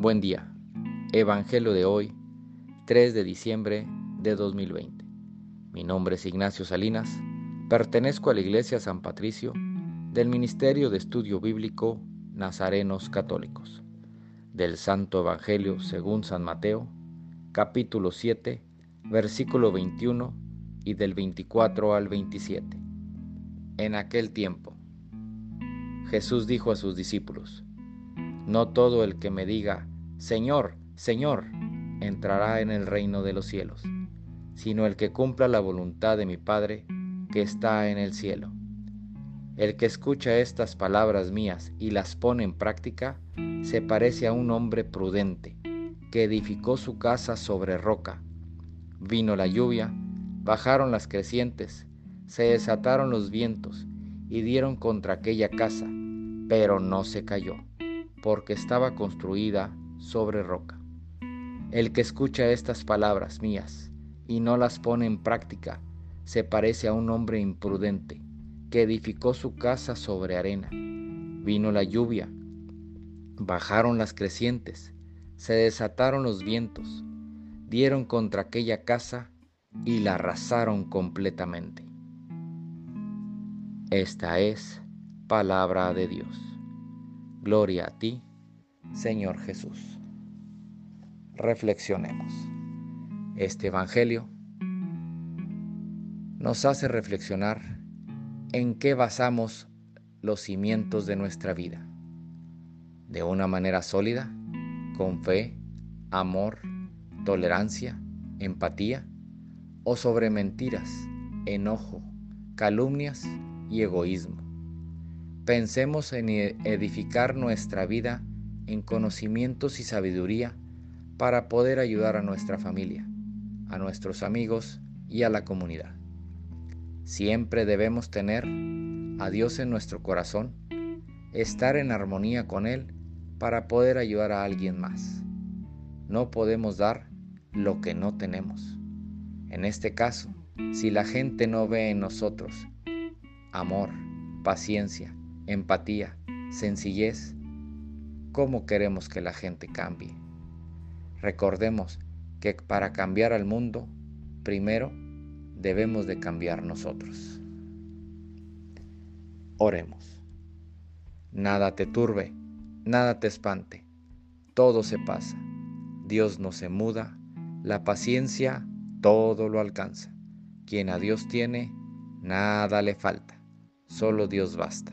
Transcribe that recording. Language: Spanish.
Buen día. Evangelio de hoy, 3 de diciembre de 2020. Mi nombre es Ignacio Salinas. Pertenezco a la Iglesia San Patricio del Ministerio de Estudio Bíblico Nazarenos Católicos. Del Santo Evangelio según San Mateo, capítulo 7, versículo 21 y del 24 al 27. En aquel tiempo, Jesús dijo a sus discípulos, no todo el que me diga, Señor, Señor, entrará en el reino de los cielos, sino el que cumpla la voluntad de mi Padre que está en el cielo. El que escucha estas palabras mías y las pone en práctica, se parece a un hombre prudente, que edificó su casa sobre roca. Vino la lluvia, bajaron las crecientes, se desataron los vientos y dieron contra aquella casa, pero no se cayó porque estaba construida sobre roca. El que escucha estas palabras mías y no las pone en práctica, se parece a un hombre imprudente que edificó su casa sobre arena. Vino la lluvia, bajaron las crecientes, se desataron los vientos, dieron contra aquella casa y la arrasaron completamente. Esta es palabra de Dios. Gloria a ti, Señor Jesús. Reflexionemos. Este Evangelio nos hace reflexionar en qué basamos los cimientos de nuestra vida. De una manera sólida, con fe, amor, tolerancia, empatía, o sobre mentiras, enojo, calumnias y egoísmo. Pensemos en e-, edificar nuestra vida en conocimientos y sabiduría para poder ayudar a nuestra familia, a nuestros amigos y a la comunidad. Siempre debemos tener a Dios en nuestro corazón, estar en armonía con Él para poder ayudar a alguien más. No podemos dar lo que no tenemos. En este caso, si la gente no ve en nosotros amor, paciencia, empatía, sencillez, ¿cómo queremos que la gente cambie? Recordemos que para cambiar al mundo, primero debemos de cambiar nosotros. Oremos. Nada te turbe, nada te espante, todo se pasa. Dios no se muda, la paciencia todo lo alcanza. Quien a Dios tiene, nada le falta, solo Dios basta.